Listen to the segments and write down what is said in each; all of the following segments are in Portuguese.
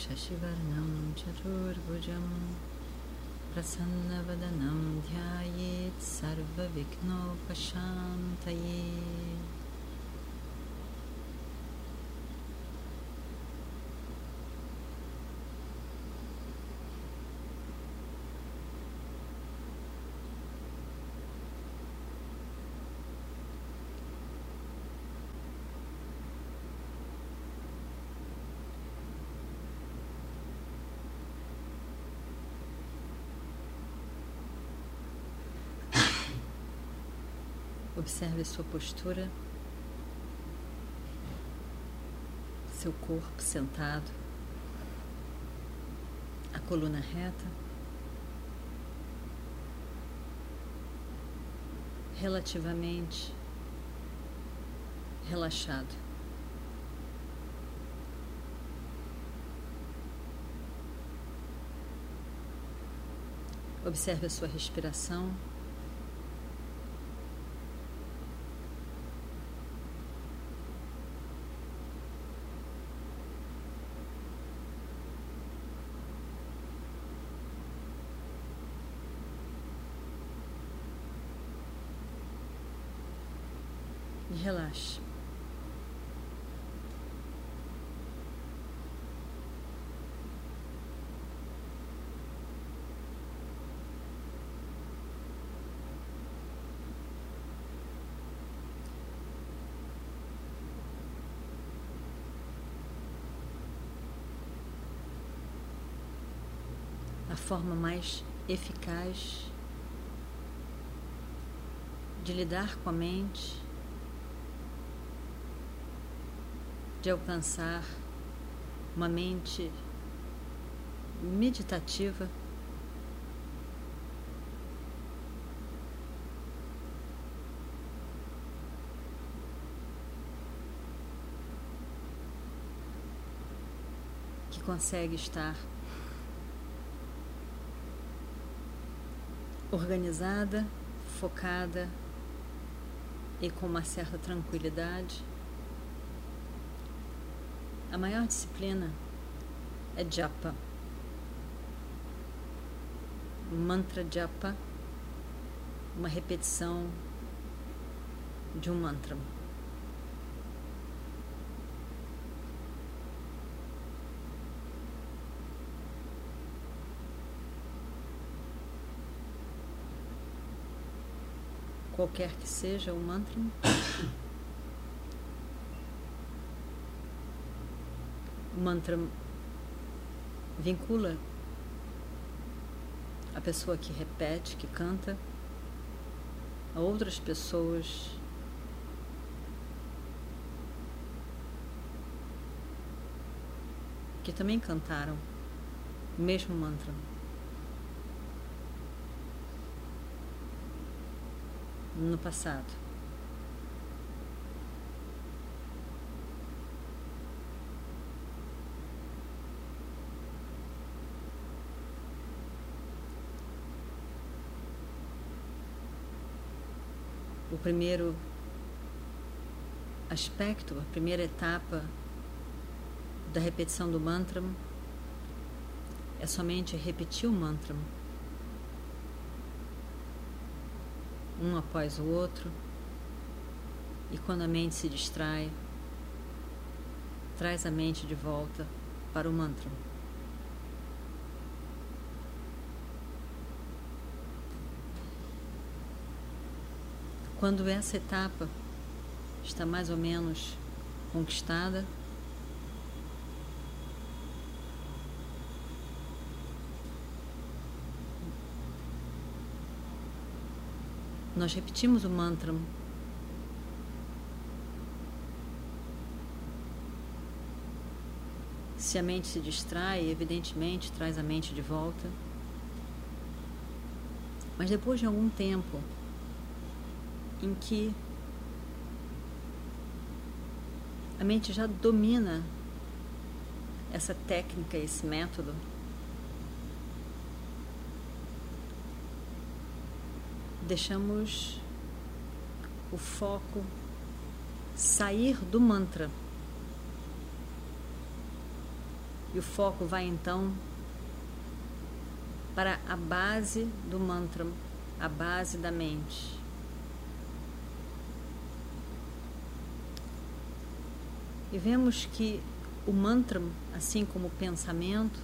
शशिवर्णं चतुर्भुजं प्रसन्नवदनं ध्यायेत् सर्वविघ्नोपशान्तये Observe sua postura, seu corpo sentado, a coluna reta, relativamente relaxado. Observe a sua respiração. e relaxe. A forma mais eficaz de lidar com a mente de alcançar uma mente meditativa. Que consegue estar organizada, focada e com uma certa tranquilidade. A maior disciplina é japa. Mantra japa, uma repetição de um mantra. Qualquer que seja o mantra. o mantra vincula a pessoa que repete, que canta, a outras pessoas que também cantaram o mesmo mantra. No passado. o primeiro aspecto, a primeira etapa da repetição do mantra é somente repetir o mantra um após o outro e quando a mente se distrai, traz a mente de volta para o mantra. Quando essa etapa está mais ou menos conquistada, nós repetimos o mantra Se a mente se distrai, evidentemente traz a mente de volta. Mas depois de algum tempo em que a mente já domina essa técnica, esse método, deixamos o foco sair do mantra. E o foco vai então para a base do mantra, a base da mente. E vemos que o mantra, assim como o pensamento,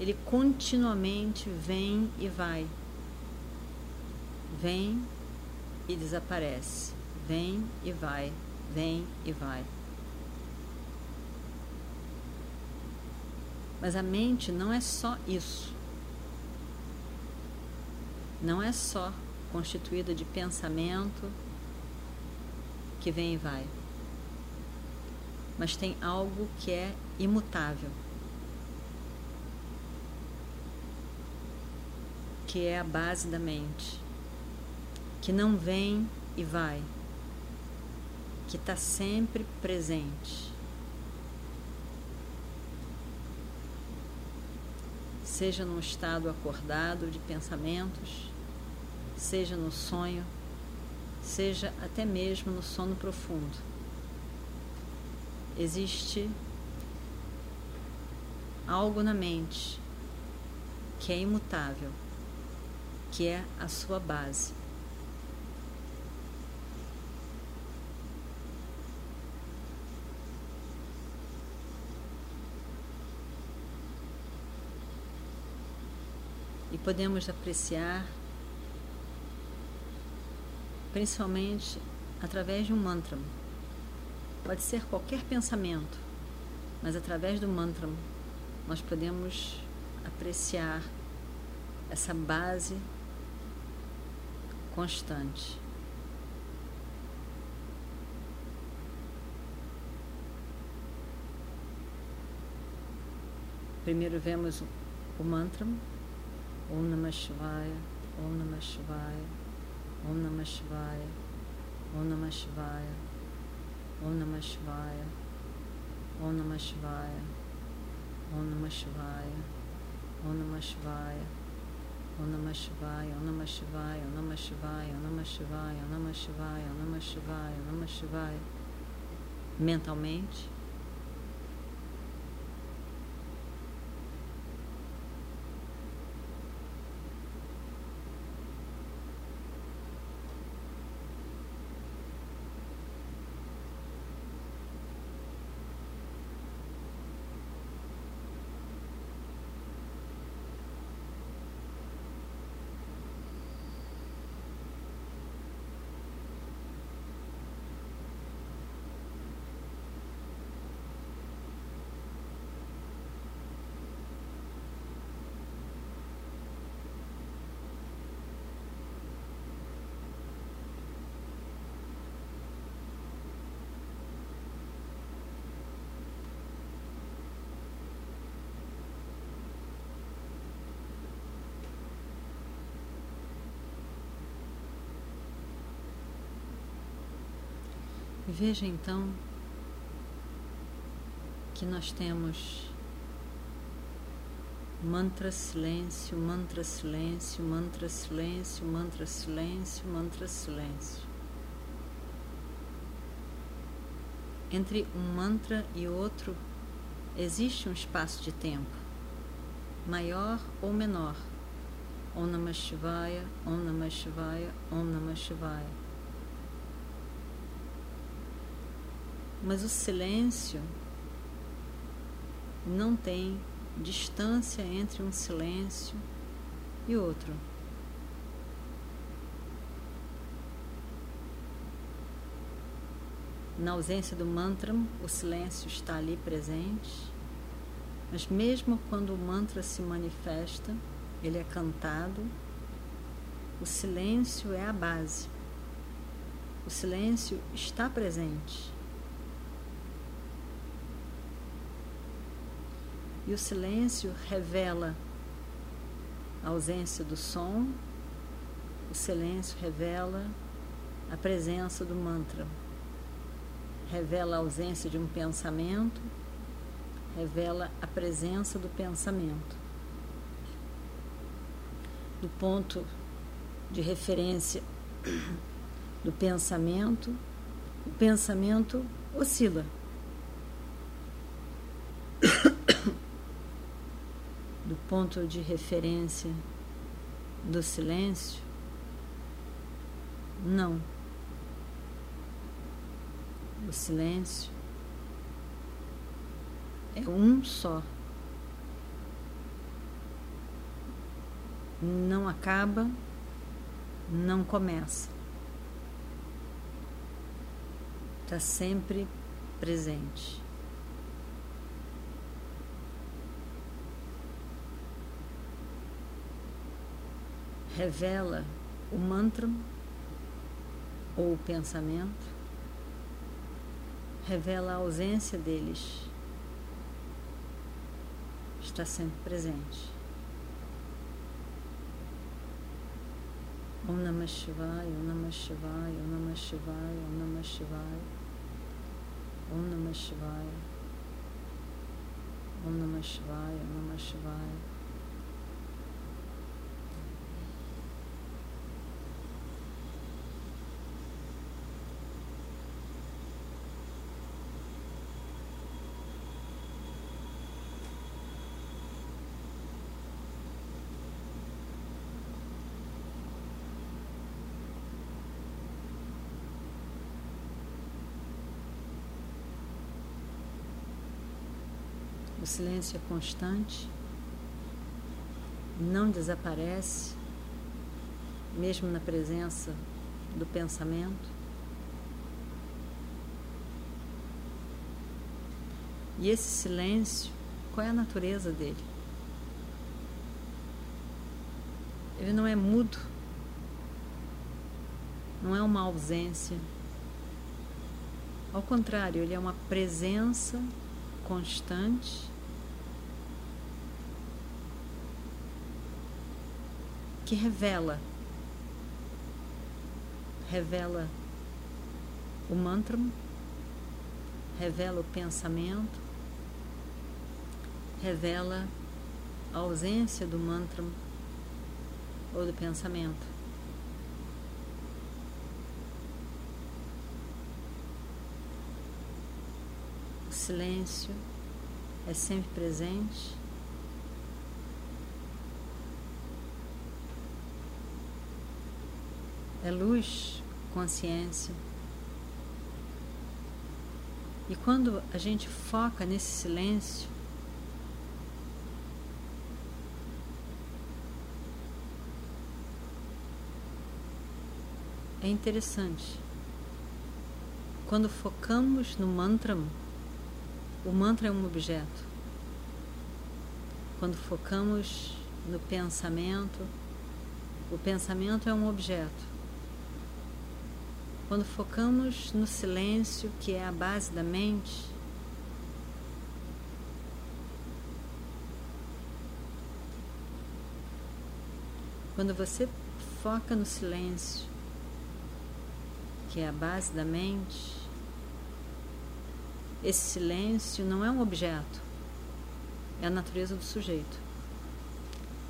ele continuamente vem e vai vem e desaparece, vem e vai, vem e vai. Mas a mente não é só isso. Não é só constituída de pensamento que vem e vai. Mas tem algo que é imutável. Que é a base da mente que não vem e vai, que está sempre presente. Seja num estado acordado de pensamentos, seja no sonho, seja até mesmo no sono profundo. Existe algo na mente que é imutável, que é a sua base. e podemos apreciar, principalmente através de um mantra. Pode ser qualquer pensamento, mas através do mantra nós podemos apreciar essa base constante. Primeiro vemos o mantra Om Namah Shivaya, Om Namah Shivaya, Om Namah Shivaya, Om Namah Shivaya, Om Namah Shivaya, Om Namah Shivaya, Om Namah Shivaya, Om Namah Shivaya, Om Namah Shivaya, Om Namah Shivaya, Om Namah Shivaya, Om Namah Shivaya, Om Namah Shivaya, Om Namah Shivaya, Om Namah Shivaya, mentalmente Veja então que nós temos mantra silêncio, mantra silêncio, mantra silêncio, mantra silêncio, mantra silêncio. Entre um mantra e outro existe um espaço de tempo, maior ou menor. Om Namah Shivaya, Om Namah Shivaya, Om Namah Shivaya. Mas o silêncio não tem distância entre um silêncio e outro. Na ausência do mantra, o silêncio está ali presente, mas mesmo quando o mantra se manifesta, ele é cantado, o silêncio é a base. O silêncio está presente. E o silêncio revela a ausência do som, o silêncio revela a presença do mantra, revela a ausência de um pensamento, revela a presença do pensamento. Do ponto de referência do pensamento, o pensamento oscila. Do ponto de referência do silêncio, não. O silêncio é um só. Não acaba, não começa. está sempre presente. Revela o mantra ou o pensamento, revela a ausência deles, está sempre presente. Om Namah Shivaya, Om Namah Shivaya, Om Namah Shivaya, Om Namah Shivaya. Om Namah Shivaya. Om Namah Shivaya, Om Namah Shivaya. O silêncio é constante, não desaparece, mesmo na presença do pensamento. E esse silêncio, qual é a natureza dele? Ele não é mudo, não é uma ausência. Ao contrário, ele é uma presença constante que revela revela o mantra, revela o pensamento, revela a ausência do mantra ou do pensamento. O silêncio é sempre presente. É luz, consciência. E quando a gente foca nesse silêncio, é interessante. Quando focamos no mantra, o mantra é um objeto. Quando focamos no pensamento, o pensamento é um objeto. Quando focamos no silêncio, que é a base da mente, quando você foca no silêncio, que é a base da mente, esse silêncio não é um objeto, é a natureza do sujeito.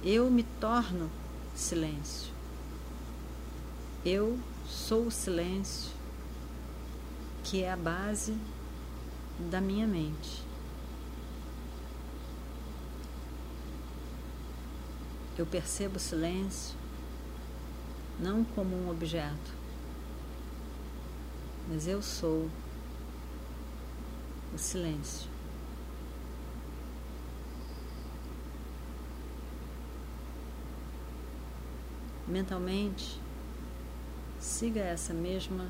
Eu me torno silêncio. Eu sou o silêncio, que é a base da minha mente. Eu percebo o silêncio não como um objeto, mas eu sou o silêncio. Mentalmente, siga essa mesma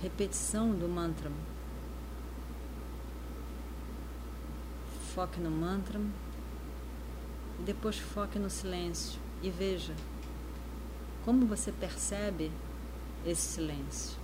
repetição do mantra. Foque no mantra e depois foque no silêncio e veja como você percebe esse silêncio.